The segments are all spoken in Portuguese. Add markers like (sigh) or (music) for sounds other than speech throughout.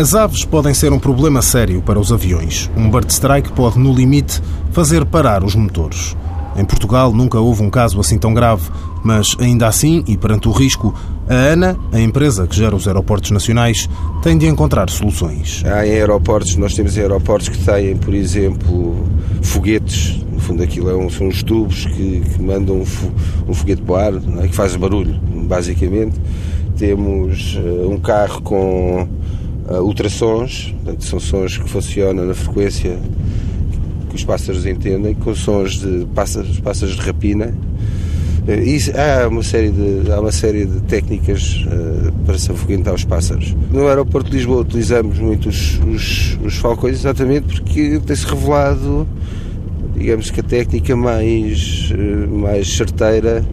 As aves podem ser um problema sério para os aviões. Um bird strike pode, no limite, fazer parar os motores. Em Portugal nunca houve um caso assim tão grave, mas ainda assim, e perante o risco, a ANA, a empresa que gera os aeroportos nacionais, tem de encontrar soluções. Há aeroportos, nós temos aeroportos que têm, por exemplo, foguetes, no fundo aquilo é um, são os tubos que, que mandam um, um, foguete para o ar, é? que faz barulho, basicamente. Temos uh, um carro com uh, ultrassons, portanto, são sons que funcionam na frequência que os pássaros entendem, com sons de pássaros, pássaros de rapina. Isso, há, uma série de, há uma série de técnicas uh, para se afoguentar os pássaros. No aeroporto de Lisboa utilizamos muito os, os, os falcões exatamente porque tem-se revelado, digamos que a técnica mais, uh, mais certeira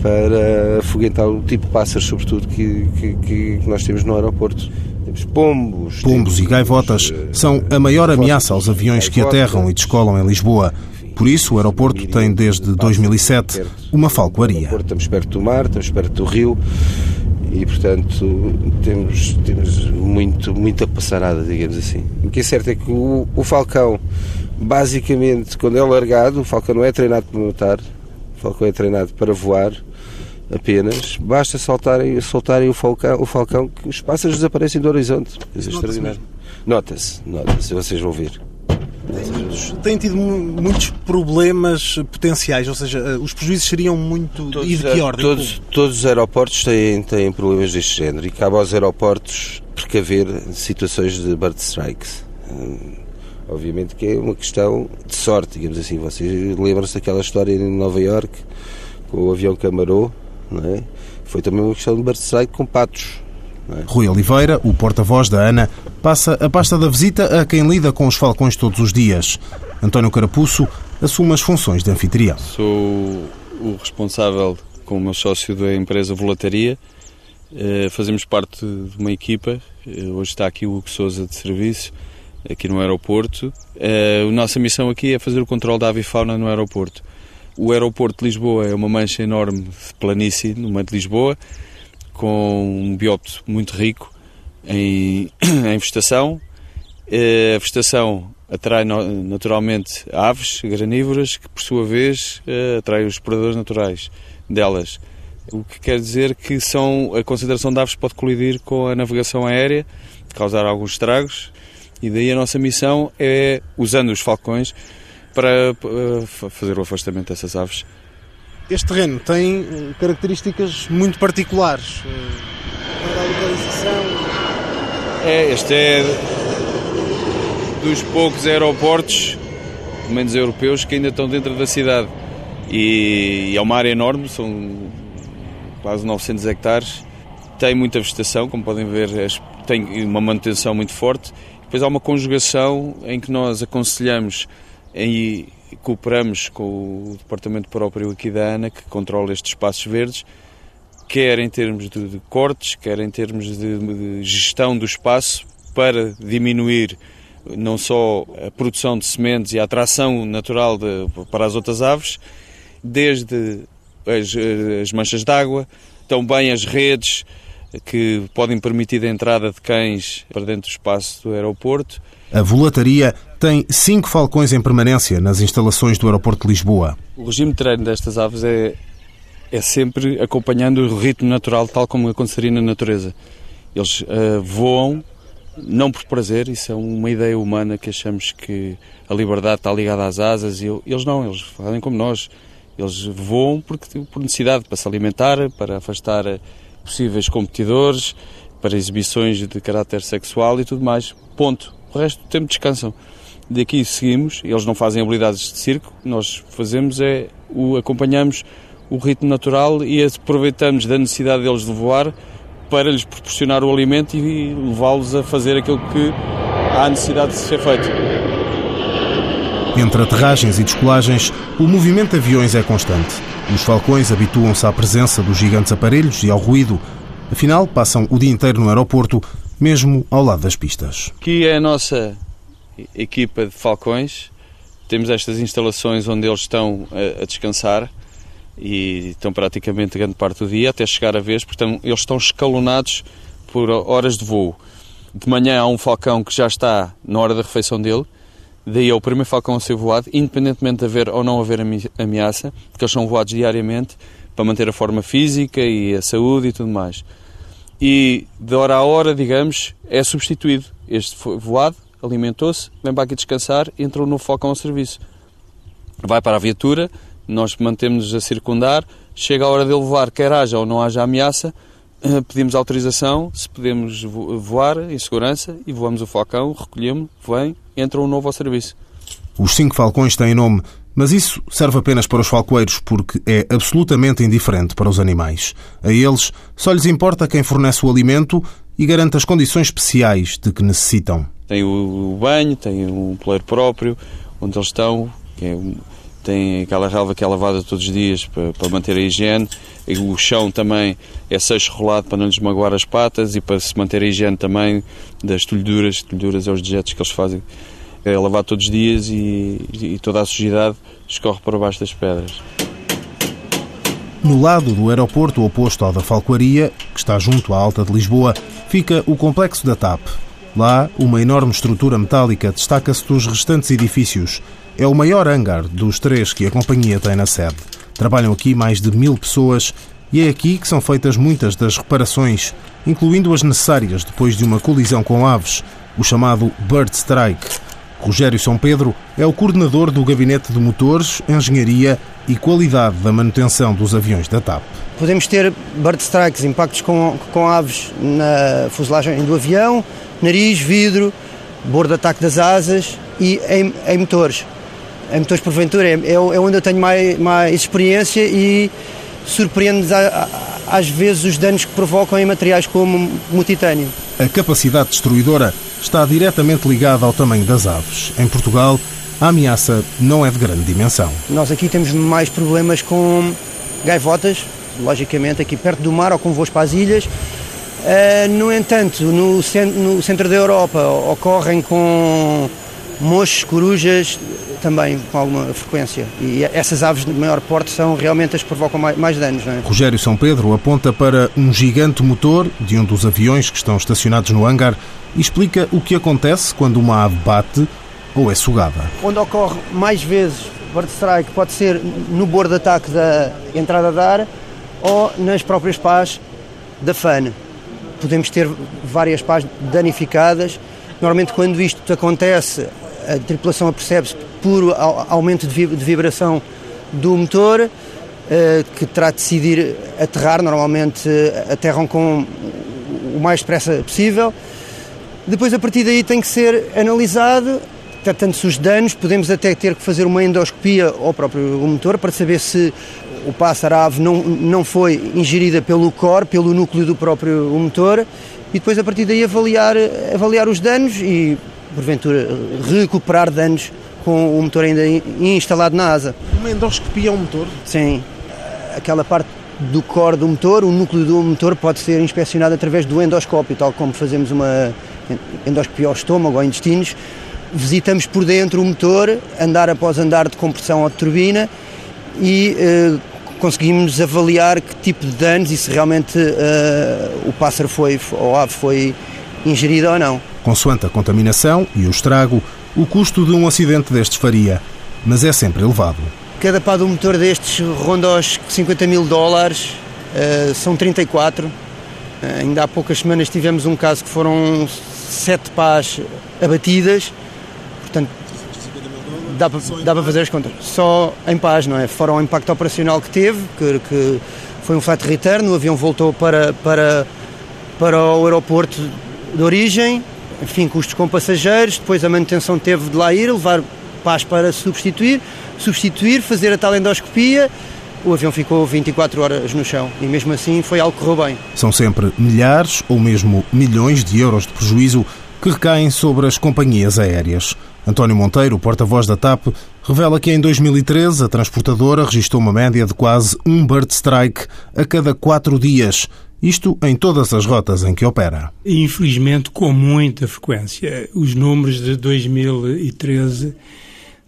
para afoguentar o tipo de pássaros, sobretudo, que, que, que nós temos no aeroporto. Temos pombos. Pombos e gaivotas são a maior ameaça aos aviões que aterram e descolam em Lisboa. Por isso, o aeroporto tem desde 2007 uma falcoaria. Estamos perto do mar, estamos perto do rio e, portanto, temos, temos muito, muita passarada, digamos assim. O que é certo é que o, o falcão, basicamente, quando é largado, o falcão não é treinado para matar, o falcão é treinado para voar apenas. Basta soltarem, soltarem o, falcão, o falcão que os pássaros desaparecem do horizonte. É extraordinário. Nota-se, nota-se, vocês vão ver. Têm tido muitos problemas potenciais, ou seja, eh, os prejuízos seriam muito. Todos, e de que ordem? Todos, todos os aeroportos têm, têm problemas deste género e cabe aos aeroportos precaver situações de bird strikes. Hum, obviamente que é uma questão de sorte, digamos assim. Vocês lembram-se daquela história em Nova York com o avião que amarou, é? Foi também uma questão de strike com patos. É? Rui Oliveira, o porta-voz da ANA, passa a pasta da visita a quem lida com os falcões todos os dias. António Carapuço assume as funções de anfitrião. Sou o responsável, com o meu sócio da empresa Volataria. Eh, fazemos parte de uma equipa. Eh, hoje está aqui o Hugo Souza de serviço, aqui no aeroporto. Eh, a nossa missão aqui é fazer o controle da avifauna no aeroporto. O aeroporto de Lisboa é uma mancha enorme de planície no meio de Lisboa com um biópto muito rico em, (clears throat) em vegetação. Eh, a vegetação atrai naturalmente aves granívoras que, por sua vez, eh, atraem os predadores naturais delas. O que quer dizer que são, a concentração de aves pode colidir com a navegação aérea, causar alguns estragos, e daí a nossa missão é, usando os falcões, para eh, fazer o afastamento dessas aves este terreno tem eh, características muito particulares. Eh, a localização. É, este é dos poucos aeroportos, pelo menos europeus, que ainda estão dentro da cidade. E, e é uma área enorme, são quase 900 hectares. Tem muita vegetação, como podem ver, tem uma manutenção muito forte. Depois há uma conjugação em que nós aconselhamos em cooperamos com o departamento próprio aqui da ANA, que controla estes espaços verdes, quer em termos de, de cortes, quer em termos de, de gestão do espaço, para diminuir não só a produção de sementes e a atração natural de, para as outras aves, desde as, as manchas d'água, também as redes que podem permitir a entrada de cães para dentro do espaço do aeroporto. A volataria tem cinco falcões em permanência nas instalações do aeroporto de Lisboa. O regime de treino destas aves é, é sempre acompanhando o ritmo natural, tal como aconteceria na natureza. Eles uh, voam não por prazer, isso é uma ideia humana que achamos que a liberdade está ligada às asas e eles não, eles fazem como nós. Eles voam porque, por necessidade, para se alimentar, para afastar possíveis competidores, para exibições de caráter sexual e tudo mais. Ponto. O resto do tempo descansam. Daqui seguimos, eles não fazem habilidades de circo, nós fazemos é o acompanhamos o ritmo natural e aproveitamos da necessidade deles de voar para lhes proporcionar o alimento e levá-los a fazer aquilo que há necessidade de ser feito. Entre aterragens e descolagens, o movimento de aviões é constante. Os falcões habituam-se à presença dos gigantes aparelhos e ao ruído. Afinal, passam o dia inteiro no aeroporto, mesmo ao lado das pistas. Aqui é a nossa equipa de falcões. Temos estas instalações onde eles estão a, descansar e estão praticamente grande parte do dia até chegar a vez, portanto, eles estão escalonados por horas de voo. de manhã há um falcão que já está na hora da refeição dele, daí é o primeiro falcão a ser voado, independentemente de haver ou não haver ameaça, porque eles são voados diariamente para manter a forma física e a saúde e tudo mais. E de hora a hora, digamos, é substituído. Este voado, alimentou-se, vem para aqui descansar, entra um novo falcão ao serviço. Vai para a viatura, nós mantemos-nos a circundar, chega a hora dele voar, quer haja ou não haja ameaça, eh, pedimos autorização, se podemos voar em segurança e voamos o falcão, recolhemos, vem, entra um novo ao serviço. Os cinco falcões têm nome, mas isso serve apenas para os falcoeiros porque é absolutamente indiferente para os animais. A eles só lhes importa quem fornece o alimento e garante as condições especiais de que necessitam. Tem o banho, tem um poleiro próprio, onde eles estão, é tem aquela relva que é lavada todos os dias para, para manter a higiene, e o chão também é seixo rolado para não lhes magoar as patas e para se manter a higiene também das tolhuduras, tolhuduras é os dejetos que eles fazem, é lavado todos os dias e, e toda a sujidade escorre para baixo das pedras. No lado do aeroporto oposto ao da Falcoaria, que está junto à Alta de Lisboa, fica o complexo da TAP. Lá, uma enorme estrutura metálica destaca-se dos restantes edifícios é o maior hangar dos três que a companhia tem na sede. Trabalham aqui mais de mil pessoas e é aqui que são feitas muitas das reparações, incluindo as necessárias depois de uma colisão com aves, o chamado Bird Strike. Rogério São Pedro é o coordenador do Gabinete de Motores, Engenharia e Qualidade da Manutenção dos aviões da TAP. Podemos ter bird strikes, impactos com, com aves na fuselagem do avião, nariz, vidro, bordo de ataque das asas e em, em motores em motores porventura, é, é, é onde eu tenho mais, mais experiência e surpreende às vezes os danos que provocam em materiais como o titânio. A capacidade destruidora está diretamente ligada ao tamanho das aves. Em Portugal, a ameaça não é de grande dimensão. Nós aqui temos mais problemas com gaivotas, logicamente, aqui perto do mar ou com voos para as ilhas. Uh, no entanto, no, no centro da Europa ocorrem com mochos, corujas, também com alguma frequência. E essas aves de maior porte são realmente as que provocam mais, mais danos. É? Rogério São Pedro aponta para um gigante motor de um dos aviões que estão estacionados no hangar e explica o que acontece quando uma ave bate ou é sugada. Onde ocorre mais vezes bird strike pode ser no bordo de ataque da entrada da ar ou nas próprias pás da FAN. Podemos ter várias pás danificadas. Normalmente, quando isto acontece, a tripulação apercebe-se por aumento de vibração do motor, eh, que terá de decidir aterrar. Normalmente eh, aterram com o mais depressa possível. Depois, a partir daí, tem que ser analisado, tanto os danos, podemos até ter que fazer uma endoscopia ao próprio motor para saber se o pássaro ave não, não foi ingerida pelo core, pelo núcleo do próprio motor, e depois, a partir daí, avaliar, avaliar os danos e porventura, recuperar danos com o motor ainda instalado na asa. Uma endoscopia ao motor? Sim. Aquela parte do core do motor, o núcleo do motor pode ser inspecionado através do endoscópio, tal como fazemos uma endoscopia ao estômago ou intestinos. Visitamos por dentro o motor, andar após andar de compressão ou de turbina e eh, conseguimos avaliar que tipo de danos e se realmente eh, o pássaro foi, ou a ave foi ingerida ou não. Consoante a contaminação e o estrago, o custo de um acidente destes faria, mas é sempre elevado. Cada pá do motor destes ronda aos 50 mil dólares, uh, são 34. Uh, eh, ainda há poucas semanas tivemos um caso que foram sete pás abatidas, portanto dá para, dá para fazer as contas. Só em paz, não é? Fora o impacto operacional que teve, que, que foi um flat return, o avião voltou para, para, para o aeroporto de origem, enfim, custos com passageiros, depois a manutenção teve de lá ir, levar paz para substituir, substituir, fazer a tal endoscopia, o avião ficou 24 horas no chão e mesmo assim foi algo que correu bem. São sempre milhares ou mesmo milhões de euros de prejuízo que recaem sobre as companhias aéreas. António Monteiro, porta-voz da TAP, revela que em 2013 a transportadora registrou uma média de quase um bird strike a cada quatro dias isto em todas as rotas em que opera. Infelizmente, com muita frequência. Os números de 2013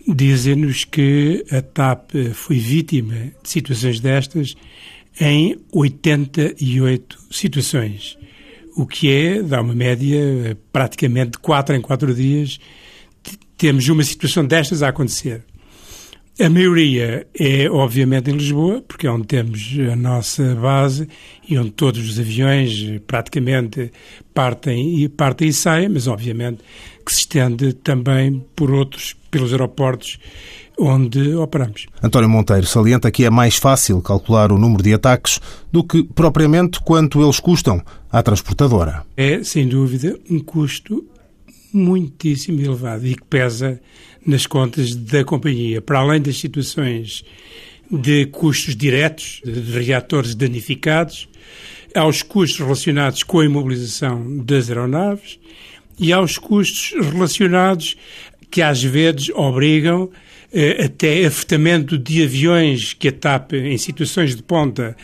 dizem-nos que a TAP foi vítima de situações destas em 88 situações, o que é, dá uma média praticamente de 4 em 4 dias, temos uma situação destas a acontecer. A maioria é, obviamente, em Lisboa, porque é onde temos a nossa base e onde todos os aviões praticamente partem e, partem e saem, mas, obviamente, que se estende também por outros, pelos aeroportos onde operamos. António Monteiro salienta que é mais fácil calcular o número de ataques do que propriamente quanto eles custam à transportadora. É, sem dúvida, um custo muitíssimo elevado e que pesa nas contas da companhia. Para além das situações de custos diretos, de reatores danificados, aos custos relacionados com a imobilização das aeronaves e aos custos relacionados que às vezes obrigam eh, até afetamento de aviões que a TAP, em situações de ponta,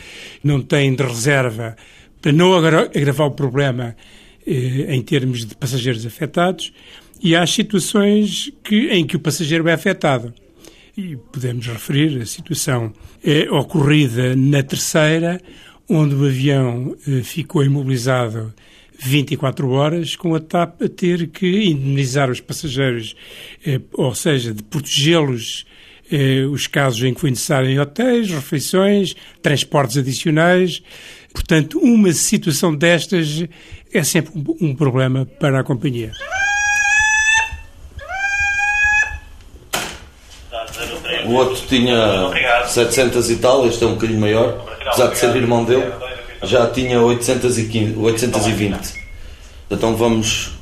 não tem de reserva para não agravar o problema em termos de passageiros afetados, e há situações que, em que o passageiro é afetado. E podemos referir a situação eh, ocorrida na terceira, onde o avião eh, ficou imobilizado 24 horas, com a TAP a ter que indemnizar os passageiros, eh, ou seja, de protegê-los eh, os casos em que foi necessário em hotéis, refeições, transportes adicionais. Portanto, uma situação destas é sempre um, problema para a companhia. O outro tinha 700 e tal, este é um bocadinho maior, apesar de ser irmão dele, já tinha 815, 820. Então vamos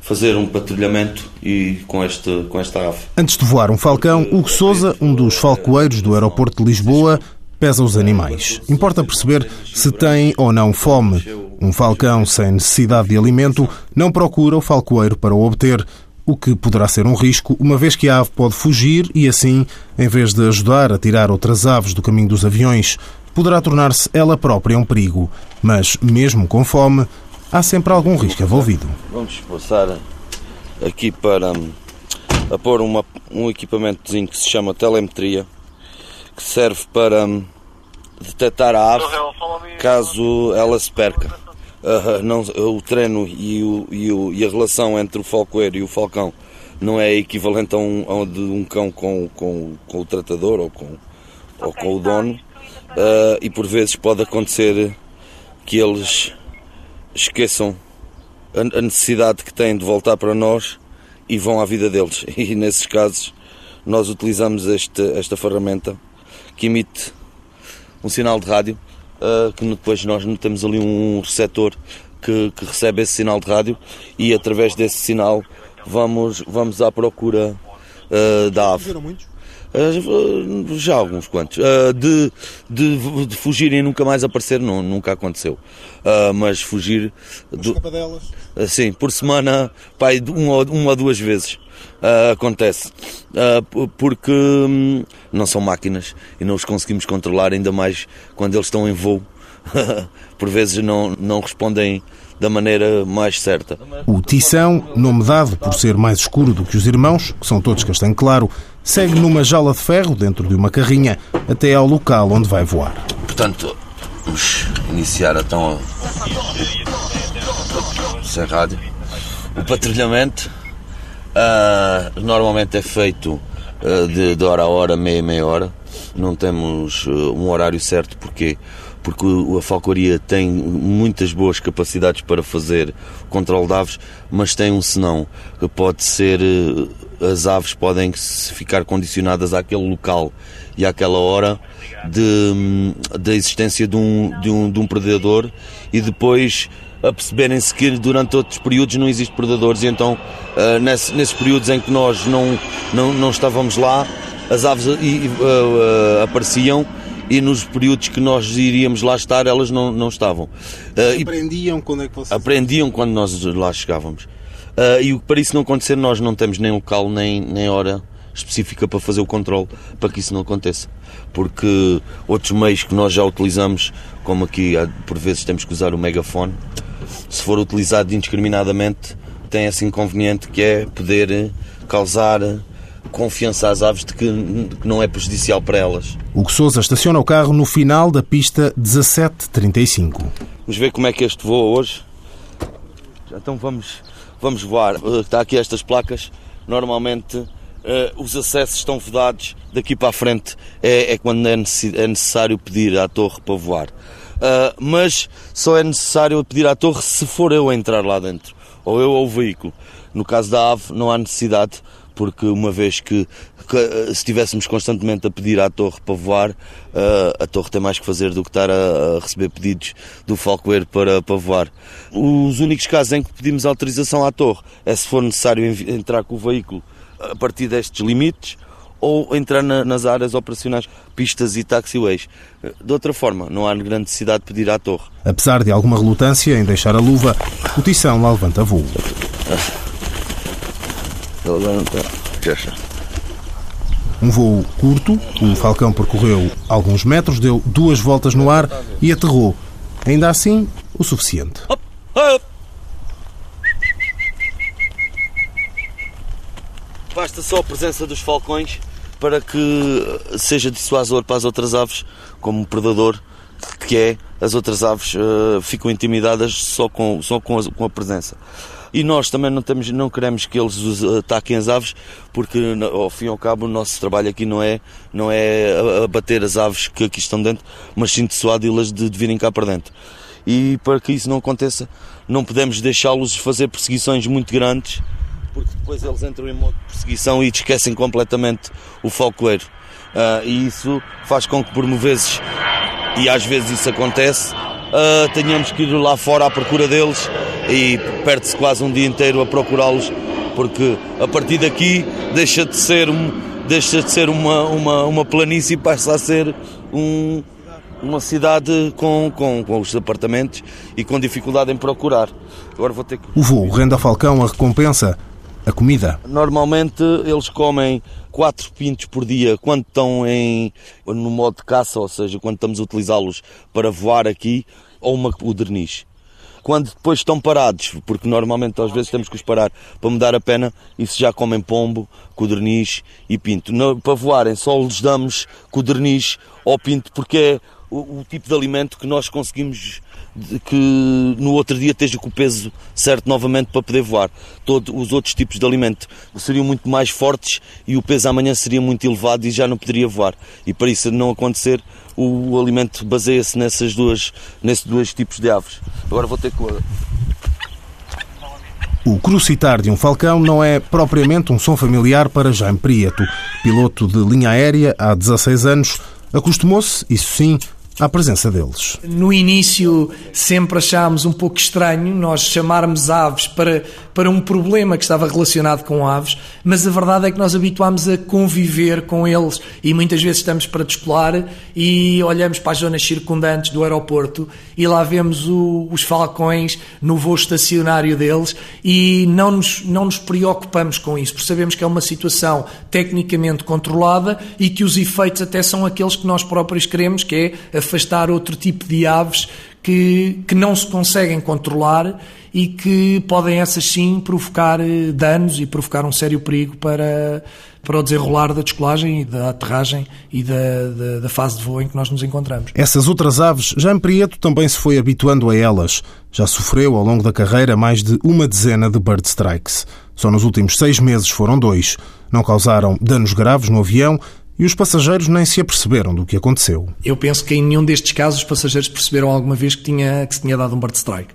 fazer um patrulhamento e com, este, com esta ave. Antes de voar um falcão, Hugo Souza, um dos falcoeiros do aeroporto de Lisboa, pesa os animais. Importa perceber se tem ou não fome. Um falcão sem necessidade de alimento não procura o falcoeiro para o obter, o que poderá ser um risco, uma vez que a ave pode fugir e, assim, em vez de ajudar a tirar outras aves do caminho dos aviões, poderá tornar-se ela própria um perigo. Mas, mesmo com fome, há sempre algum risco envolvido. Vamos passar aqui para hum, a pôr uma, um equipamentozinho que se chama telemetria, que serve para hum, detectar a ave caso ela se perca. Uh, não, o treino e, o, e, o, e, a relação entre o falcoeiro e o falcão não é equivalente a um, a de um cão com, com, com o tratador ou com, ou com o dono. uh, e por vezes pode acontecer que eles esqueçam a, a necessidade que têm de voltar para nós e vão à vida deles. (laughs) E nesses casos nós utilizamos este, esta ferramenta que emite um sinal de rádio uh, que depois nós temos ali um receptor que, que, recebe esse sinal de rádio e através desse sinal vamos, vamos à procura uh, da ave. Uh, já alguns quantos. Uh, de, de, de fugirem e nunca mais aparecer, não, nunca aconteceu. Uh, mas fugir. Do, sim, por semana, pai, uma, uma ou duas vezes. Uh, acontece. Uh, porque um, não são máquinas e não os conseguimos controlar, ainda mais quando eles estão em voo. (laughs) Por vezes não, não respondem da maneira mais certa. O Tição, nome dado por ser mais escuro do que os irmãos, que são todos castanho claro, segue numa jaula de ferro dentro de uma carrinha até ao local onde vai voar. Portanto, vamos iniciar então sem rádio. O patrulhamento Uh, normalmente é feito uh, de, de, hora a hora, meia meia hora. Não temos uh, um horário certo porque porque a falcoaria tem muitas boas capacidades para fazer controle de aves, mas tem um senão que pode ser as aves podem ficar condicionadas àquele local e àquela hora de, da existência de um, de, um, de um predador e depois a perceberem-se que durante outros períodos não existem predadores. E então uh, nesse, nesses períodos em que nós não, não, não estávamos lá, as aves uh, uh, apareciam e nos períodos que nós iríamos lá estar, elas não, não estavam. Uh, aprendiam quando é que vocês... Aprendiam quando nós lá chegávamos. Uh, e para isso não acontecer, nós não temos nem local nem, nem hora específica para fazer o controle para que isso não aconteça. Porque outros meios que nós já utilizamos, como aqui por vezes temos que usar o megafone, se for utilizado indiscriminadamente, tem esse inconveniente que é poder causar confiança às aves de que, que não é prejudicial para elas. O que Sousa estaciona o carro no final da pista 1735. Vamos ver como é que este voa hoje. então vamos, vamos voar. Uh, está aqui estas placas. Normalmente uh, os acessos estão vedados. Daqui para a frente é, é quando é, é necessário pedir à torre para voar. Uh, mas só é necessário pedir à torre se for eu a entrar lá dentro, ou eu ou o veículo. No caso da ave, não há necessidade, porque uma vez que, que se estivéssemos constantemente a pedir à torre para voar, uh, a torre tem mais que fazer do que estar a, a receber pedidos do Falcoeiro para, para voar. Os únicos casos em que pedimos autorização à torre é se for necessário entrar com o veículo a partir destes limites ou entrar na, nas áreas operacionais, pistas e taxiways. De outra forma, não há grande necessidade de pedir à torre. Apesar de alguma relutância em deixar a luva, o Tição lá levanta voo. (laughs) Um voo curto, o Falcão percorreu alguns metros, deu duas voltas no ar e aterrou. Ainda assim, o suficiente. Basta só a presença dos falcões para que seja dissuasor para as outras aves, como o predador que é, as outras aves uh, ficam intimidadas só com, só com, a, com a presença. E nós também não, temos, não queremos que eles ataquem as aves, porque ao fim e ao cabo o nosso trabalho aqui não é, não é abater as aves que aqui estão dentro, mas sim dissuadi-las de, de virem cá para dentro. E para que isso não aconteça, não podemos deixá-los fazer perseguições muito grandes, porque depois eles entram em modo de perseguição e esquecem completamente o falcoeiro. Uh, e isso faz com que por vezes, e às vezes isso acontece, uh, tenhamos que ir lá fora à procura deles e perde-se quase um dia inteiro a procurá-los, porque a partir daqui deixa de ser, um, deixa de ser uma, uma, uma planície e passa a ser um, uma cidade com, com, com os apartamentos e com dificuldade em procurar. Agora vou ter que... O voo rende a Falcão a recompensa a comida? Normalmente eles comem quatro pintos por dia quando estão em, no modo de caça, ou seja, quando estamos a utilizá-los para voar aqui, ou uma codorniz. Quando depois estão parados, porque normalmente às vezes temos que os parar para mudar a pena, isso já comem pombo, codorniz e pinto. No, para voarem só lhes damos codorniz ou pinto porque é o, o tipo de alimento que nós conseguimos que no outro dia esteja com o peso certo novamente para poder voar. Todos os outros tipos de alimento seriam muito mais fortes e o peso amanhã seria muito elevado e já não poderia voar. E para isso não acontecer, o alimento baseia-se nessas duas, nesses dois tipos de aves. Agora vou ter que. O crucitar de um falcão não é propriamente um som familiar para Jaime Prieto. Piloto de linha aérea há 16 anos, acostumou-se, isso sim, à presença deles. No início sempre achámos um pouco estranho nós chamarmos aves para, para um problema que estava relacionado com aves, mas a verdade é que nós habituámos a conviver com eles e muitas vezes estamos para descolar e olhamos para as zonas circundantes do aeroporto e lá vemos o, os falcões no voo estacionário deles e não nos, não nos preocupamos com isso, porque sabemos que é uma situação tecnicamente controlada e que os efeitos até são aqueles que nós próprios queremos, que é a afastar outro tipo de aves que, que não se conseguem controlar e que podem, essas sim, provocar eh, danos e provocar um sério perigo para, para o desenrolar da descolagem e da aterragem e da, da, da, fase de voo em que nós nos encontramos. Essas outras aves, Jean Prieto também se foi habituando a elas. Já sofreu, ao longo da carreira, mais de uma dezena de bird strikes. Só nos últimos seis meses foram dois. Não causaram danos graves no avião, e os passageiros nem se aperceberam do que aconteceu. Eu penso que em nenhum destes casos os passageiros perceberam alguma vez que, tinha, que se tinha dado um bird strike.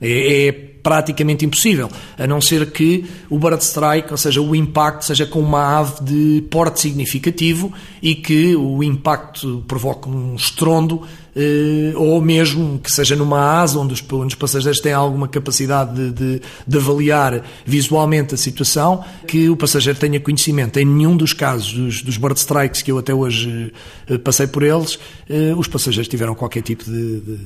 É, é, praticamente impossível, a não ser que o bird strike, ou seja, o impacto, seja com uma ave de porte significativo e que o impacto provoque um estrondo, eh, ou mesmo que seja numa asa onde os, onde os passageiros têm alguma capacidade de, de, de, avaliar visualmente a situação, que o passageiro tenha conhecimento. Em nenhum dos casos dos, dos bird strikes que eu até hoje eh, passei por eles, eh, os passageiros tiveram qualquer tipo de, de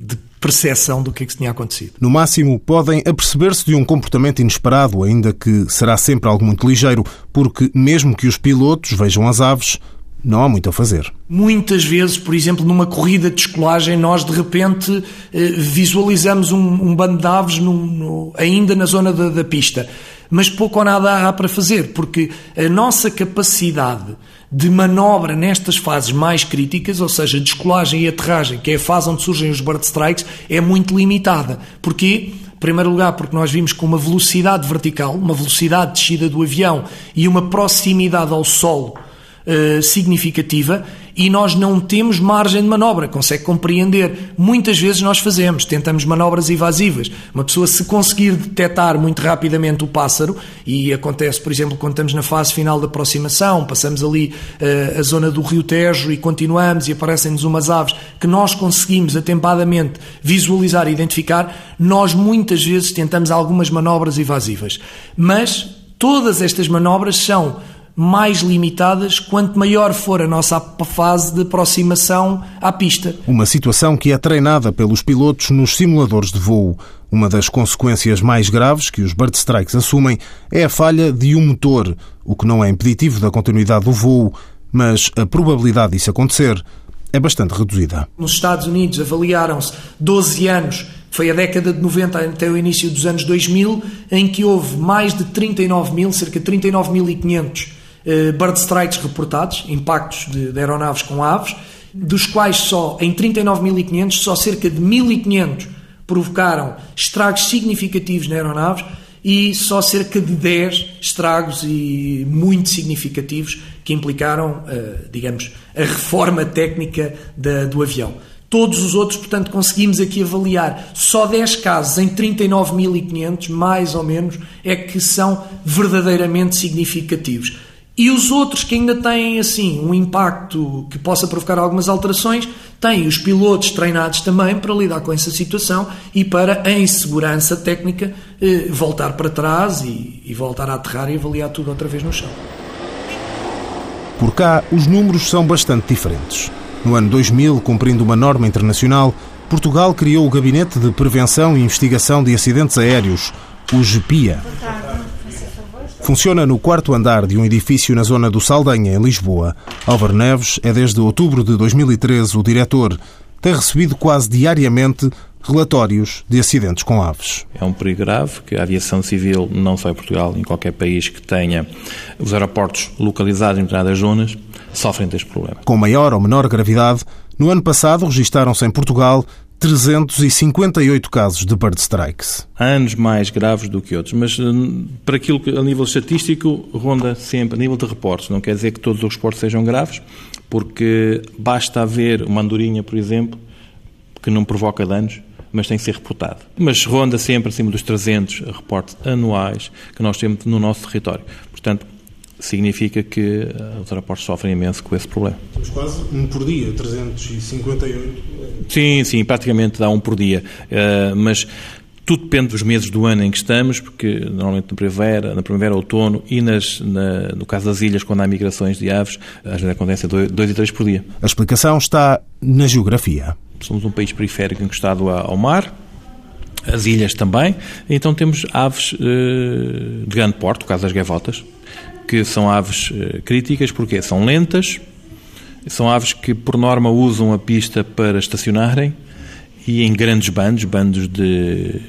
de percepção do que é que tinha acontecido. No máximo, podem aperceber-se de um comportamento inesperado, ainda que será sempre algo muito ligeiro, porque mesmo que os pilotos vejam as aves, não há muito a fazer. Muitas vezes, por exemplo, numa corrida de descolagem, nós de repente eh, visualizamos um, um, bando de aves no, no, ainda na zona da, da pista, mas pouco ou nada há para fazer, porque a nossa capacidade de manobra nestas fases mais críticas, ou seja, descolagem e aterragem, que é a fase onde surgem os bird strikes, é muito limitada. Porquê? Em primeiro lugar, porque nós vimos com uma velocidade vertical, uma velocidade de descida do avião e uma proximidade ao solo uh, significativa, e nós não temos margem de manobra, consegue compreender. Muitas vezes nós fazemos, tentamos manobras evasivas. Uma pessoa, se conseguir detectar muito rapidamente o pássaro, e acontece, por exemplo, quando estamos na fase final da aproximação, passamos ali uh, a zona do Rio Tejo e continuamos e aparecem-nos umas aves que nós conseguimos atempadamente visualizar e identificar, nós muitas vezes tentamos algumas manobras evasivas. Mas todas estas manobras são mais limitadas quanto maior for a nossa fase de aproximação à pista. Uma situação que é treinada pelos pilotos nos simuladores de voo. Uma das consequências mais graves que os bird strikes assumem é a falha de um motor, o que não é impeditivo da continuidade do voo, mas a probabilidade disso acontecer é bastante reduzida. Nos Estados Unidos avaliaram-se 12 anos foi a década de 90 até o início dos anos 2000, em que houve mais de 39 mil, cerca de 39.500 eh, bird strikes reportados, impactos de, de aeronaves com aves, dos quais só em 39.500, só cerca de 1.500 provocaram estragos significativos na aeronaves e só cerca de 10 estragos e muito significativos que implicaram, eh, digamos, a reforma técnica da, do avião. Todos os outros, portanto, conseguimos aqui avaliar só 10 casos em 39.500, mais ou menos, é que são verdadeiramente significativos. E os outros que ainda têm assim um impacto que possa provocar algumas alterações, têm os pilotos treinados também para lidar com essa situação e para, em segurança técnica, eh, voltar para trás e, e voltar a aterrar e avaliar tudo outra vez no chão. Por cá, os números são bastante diferentes. No ano 2000, cumprindo uma norma internacional, Portugal criou o Gabinete de Prevenção e Investigação de Acidentes Aéreos, o GPIA. Funciona no quarto andar de um edifício na zona do Saldanha, em Lisboa. Álvaro Neves é desde outubro de 2013 o diretor. Tem recebido quase diariamente relatórios de acidentes com aves. É um perigo grave que a aviação civil, não só em Portugal, em qualquer país que tenha os aeroportos localizados em determinadas zonas, sofrem deste problema. Com maior ou menor gravidade, no ano passado registaram-se em Portugal 358 casos de bird strikes. Há anos mais graves do que outros, mas hum, para aquilo que a nível estatístico ronda sempre, a nível de reportes. Não quer dizer que todos os reportes sejam graves, porque basta haver uma andorinha, por exemplo, que não provoca danos, mas tem que ser reportado. Mas ronda sempre acima dos 300 reportes anuais que nós temos no nosso território. Portanto, significa que eh, os aeroportos sofrem imenso com esse problema. Temos quase um por dia, 358. Sim, sim, praticamente dá um por dia. Uh, mas tudo depende dos meses do ano em que estamos, porque normalmente na primavera, na primavera outono e nas, na, no caso das ilhas, quando há migrações de aves, às vezes acontece dois e três por dia. A explicação está na geografia. Somos um país periférico encostado ao mar, as ilhas também, então temos aves uh, de grande porte, o caso das gaivotas, que são aves uh, críticas, porque são lentas, são aves que por norma usam a pista para estacionarem e em grandes bandos, bandos de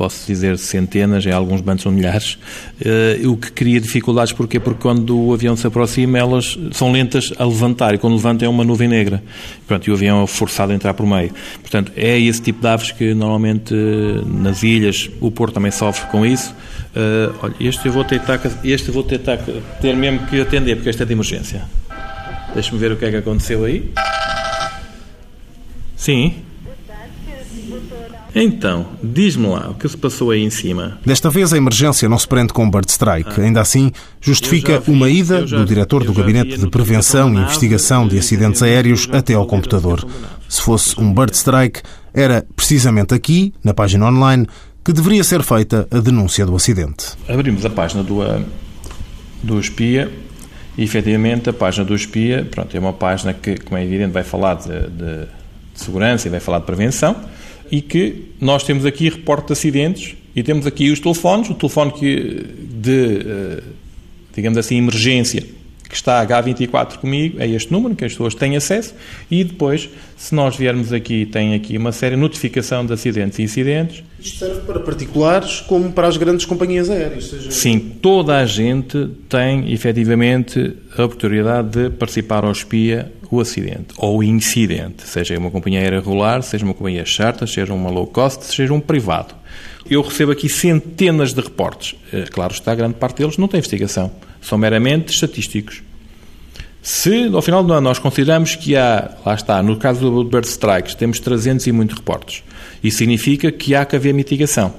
posso dizer centenas, em alguns bandos são milhares, uh, o que cria dificuldades, porquê? Porque quando o avião se aproxima, elas são lentas a levantar, e quando levanta é uma nuvem negra. Pronto, e o avião é forçado a entrar por meio. Portanto, é esse tipo de aves que normalmente nas ilhas, o Porto também sofre com isso. Uh, olha, este eu vou tentar, este vou tentar ter mesmo que atender, porque este é de emergência. Deixa-me ver o que é que aconteceu aí. Sim. Então, diz-me lá o que se passou aí em cima. Desta vez a emergência não se prende com Bird Strike. Ah. Ainda assim, justifica vi, uma ida do diretor do Gabinete de Prevenção e Investigação de Acidentes Aéreos até ao computador. Se fosse um Bird Strike, era precisamente aqui, na página online, que deveria ser feita a denúncia do acidente. Abrimos a página do, do espia e, efetivamente, a página do espia pronto, é uma página que, como é evidente, vai falar de, de, de segurança e vai falar de prevenção e que nós temos aqui reporte de acidentes e temos aqui os telefones, o telefone que de, eh, digamos assim, emergência que está H24 comigo, é este número que as pessoas têm acesso e depois, se nós viermos aqui, tem aqui uma série de notificação de acidentes e incidentes. Isto serve para particulares como para as grandes companhias aéreas? Seja... Sim, toda a gente tem efetivamente a oportunidade de participar ao espia o acidente ou o incidente, seja uma companhia aérea regular, seja uma companhia charter, seja uma low cost, seja um privado. Eu recebo aqui centenas de reportes. Eh, claro está, grande parte deles não tem investigação são meramente estatísticos. Se, ao final do ano, nós consideramos que há, lá está, no caso do Bird Strikes, temos 300 e muitos reportes, isso significa que há que haver mitigação.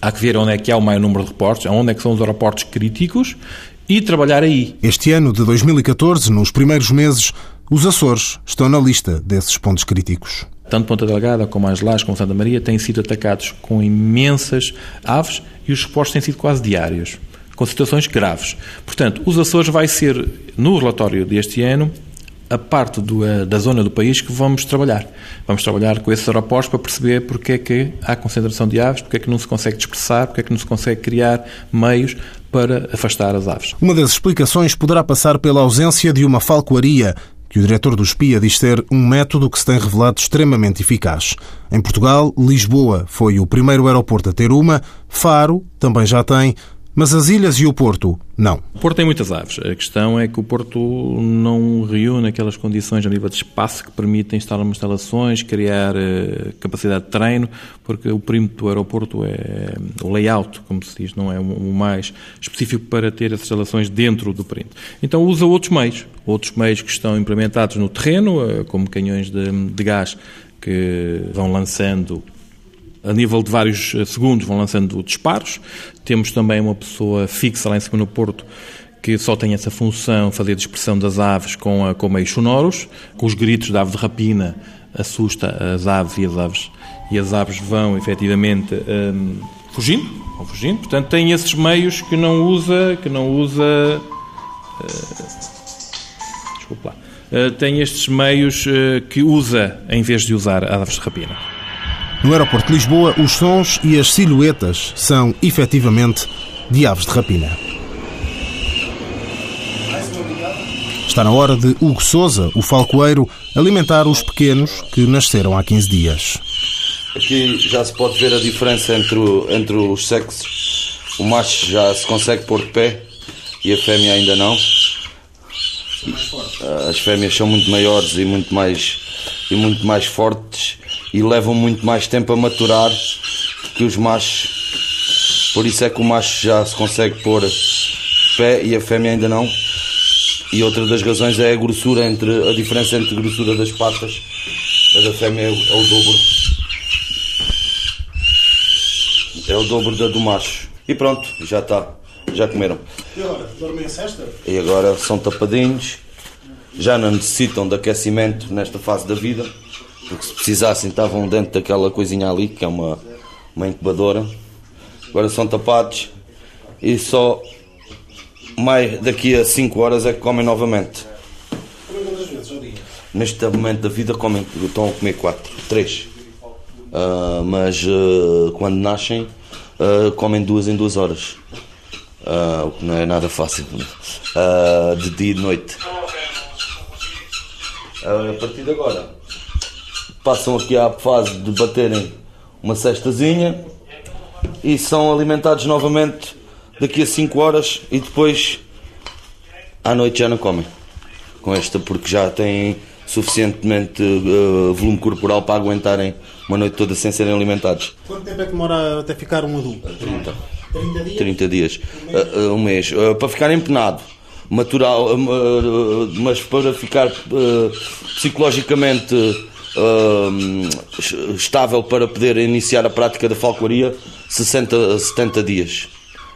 Há que ver onde é que há o maior número de reportes, onde é que são os aeroportos críticos e trabalhar aí. Este ano de 2014, nos primeiros meses, os Açores estão na lista desses pontos críticos. Tanto Ponta Delgada como As Lajes como Santa Maria têm sido atacados com imensas aves e os reportes têm sido quase diários com situações graves. Portanto, os Açores vai ser, no relatório deste ano, a parte do, da zona do país que vamos trabalhar. Vamos trabalhar com esses aeroportos para perceber porque é que há concentração de aves, porque é que não se consegue dispersar, porque é que não se consegue criar meios para afastar as aves. Uma das explicações poderá passar pela ausência de uma falcoaria, que o diretor do SPIA diz ser um método que se tem revelado extremamente eficaz. Em Portugal, Lisboa foi o primeiro aeroporto a ter uma, Faro também já tem, mas as ilhas e o Porto, não. O Porto tem muitas aves. A questão é que o Porto não reúne aquelas condições a nível de espaço que permitem instalar instalações, criar uh, capacidade de treino, porque o perímetro do aeroporto é o layout, como se diz, não é o mais específico para ter as instalações dentro do perímetro. Então usa outros meios, outros meios que estão implementados no terreno, uh, como canhões de, de gás que vão lançando a nível de vários eh, segundos vão lançando disparos. Temos também uma pessoa fixa lá em cima no Porto que só tem essa função, fazer dispersão das aves com, a, com meios sonoros, com os gritos da ave de rapina, assusta as aves e as aves, e as aves vão efetivamente um, fugindo, vão fugindo. Portanto, tem esses meios que não usa, que não usa. Uh, desculpa lá. Uh, tem estes meios uh, que usa em vez de usar aves de rapina. No aeroporto de Lisboa, os sons e as silhuetas são, efetivamente, de aves de rapina. Está na hora de Hugo Souza, o falcoeiro, alimentar os pequenos que nasceram há 15 dias. Aqui já se pode ver a diferença entre, entre os sexos. O macho já se consegue pôr de pé e a fêmea ainda não. As fêmeas são muito maiores e muito mais, e muito mais fortes e levam muito mais tempo a maturar que os machos. Por isso é que o macho já se consegue pôr pé e a fêmea ainda não. E outra das razões é a grossura entre a diferença entre a grossura das patas. A da fêmea é o, é o dobro. É o dobro da do macho. E pronto, já está. Já comeram. E agora? Dormem a cesta? E agora são tapadinhos. Já não necessitam de aquecimento nesta fase da vida porque se precisassem estavam dentro daquela coisinha ali, que é uma, uma incubadora. Agora são tapados e só mais daqui a 5 horas é que comem novamente. Neste momento da vida comem, estão a comer 4, 3. Uh, mas uh, quando nascem uh, comem duas em duas horas. Ah, o que não é nada fácil. De dia e de noite. a partir de agora passam aqui à fase de baterem uma cestazinha e são alimentados novamente daqui a 5 horas e depois à noite já não comem com esta porque já têm suficientemente uh, volume corporal para aguentarem uma noite toda sem serem alimentados. Quanto tempo é que demora até ficar um adulto? 30. 30 dias? 30 dias. Uh, uh, um mês. para ficar empenado. Matural, mas para ficar psicologicamente uh, estável para poder iniciar a prática da falcoaria 60 a 70 dias.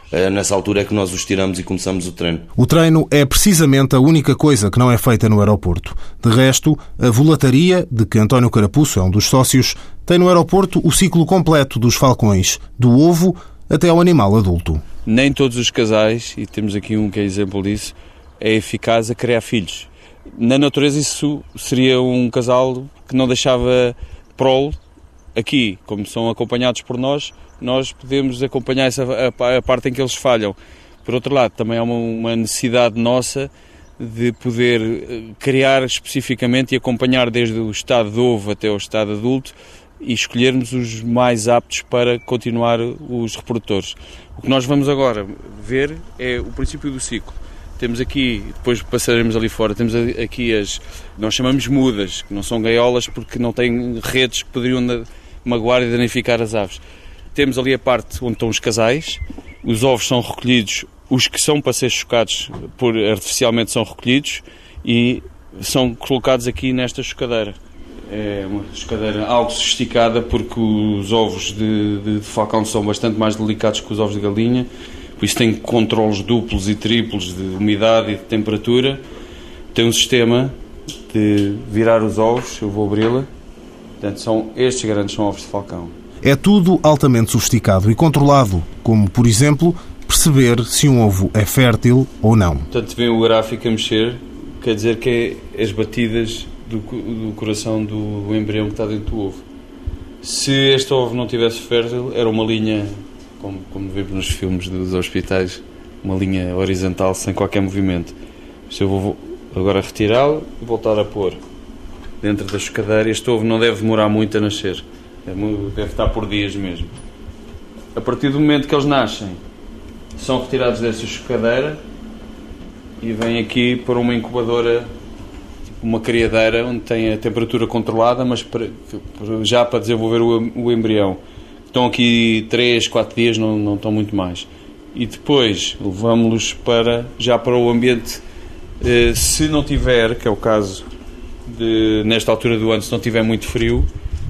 É nessa altura é que nós os tiramos e começamos o treino. O treino é precisamente a única coisa que não é feita no aeroporto. De resto, a volataria, de que António Carapuço é um dos sócios, tem no aeroporto o ciclo completo dos falcões, do ovo até ao animal adulto. Nem todos os casais, e temos aqui um que é exemplo disso, é eficaz a criar filhos. Na natureza isso seria um casal que não deixava prole. Aqui, como são acompanhados por nós, nós podemos acompanhar essa, a, a parte em que eles falham. Por outro lado, também há uma, uma necessidade nossa de poder eh, criar especificamente e acompanhar desde o estado de ovo até o estado adulto e escolhermos os mais aptos para continuar os reprodutores. O que nós vamos agora ver é o princípio do ciclo. Temos aqui, depois passaremos ali fora, temos aqui as, nós chamamos mudas, que não são gaiolas porque não têm redes que poderiam magoar e danificar as aves. Temos ali a parte onde estão os casais, os ovos são recolhidos, os que são para ser chocados por, artificialmente são recolhidos e são colocados aqui nesta chocadeira. É uma chocadeira algo sofisticada porque os ovos de, de, de falcão são bastante mais delicados que os ovos de galinha por isso tem controles duplos e triplos de umidade e de temperatura. Tem um sistema de virar os ovos, eu vou abri-la. Portanto, são, estes grandes são ovos de falcão. É tudo altamente sofisticado e controlado, como, por exemplo, perceber se um ovo é fértil ou não. Portanto, vem o gráfico a mexer, quer dizer que é as batidas do, do coração do embrião que está dentro do ovo. Se este ovo não tivesse fértil, era uma linha como, como vemos nos filmes dos hospitais, uma linha horizontal sem qualquer movimento. Se eu vou agora retirá-lo e voltar a pôr dentro da chocadeira, este ovo não deve demorar muito a nascer, deve estar por dias mesmo. A partir do momento que eles nascem, são retirados dessa chocadeira e vêm aqui para uma incubadora, tipo uma criadeira, onde tem a temperatura controlada, mas já para desenvolver o embrião estão aqui 3, 4 dias, não, não estão muito mais. E depois levamos-los para, já para o ambiente, eh, se não tiver, que é o caso de, nesta altura do ano, se não tiver muito frio,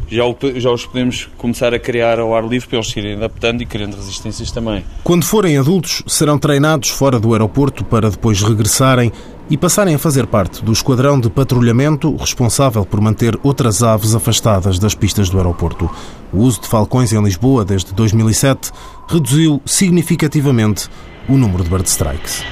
já, já os podemos começar a criar ao ar livre para eles se irem adaptando e criando resistências também. Quando forem adultos, serão treinados fora do aeroporto para depois regressarem e passarem a fazer parte do esquadrão de patrulhamento responsável por manter outras aves afastadas das pistas do aeroporto. O uso de falcões em Lisboa desde 2007 reduziu significativamente o número de bird strikes.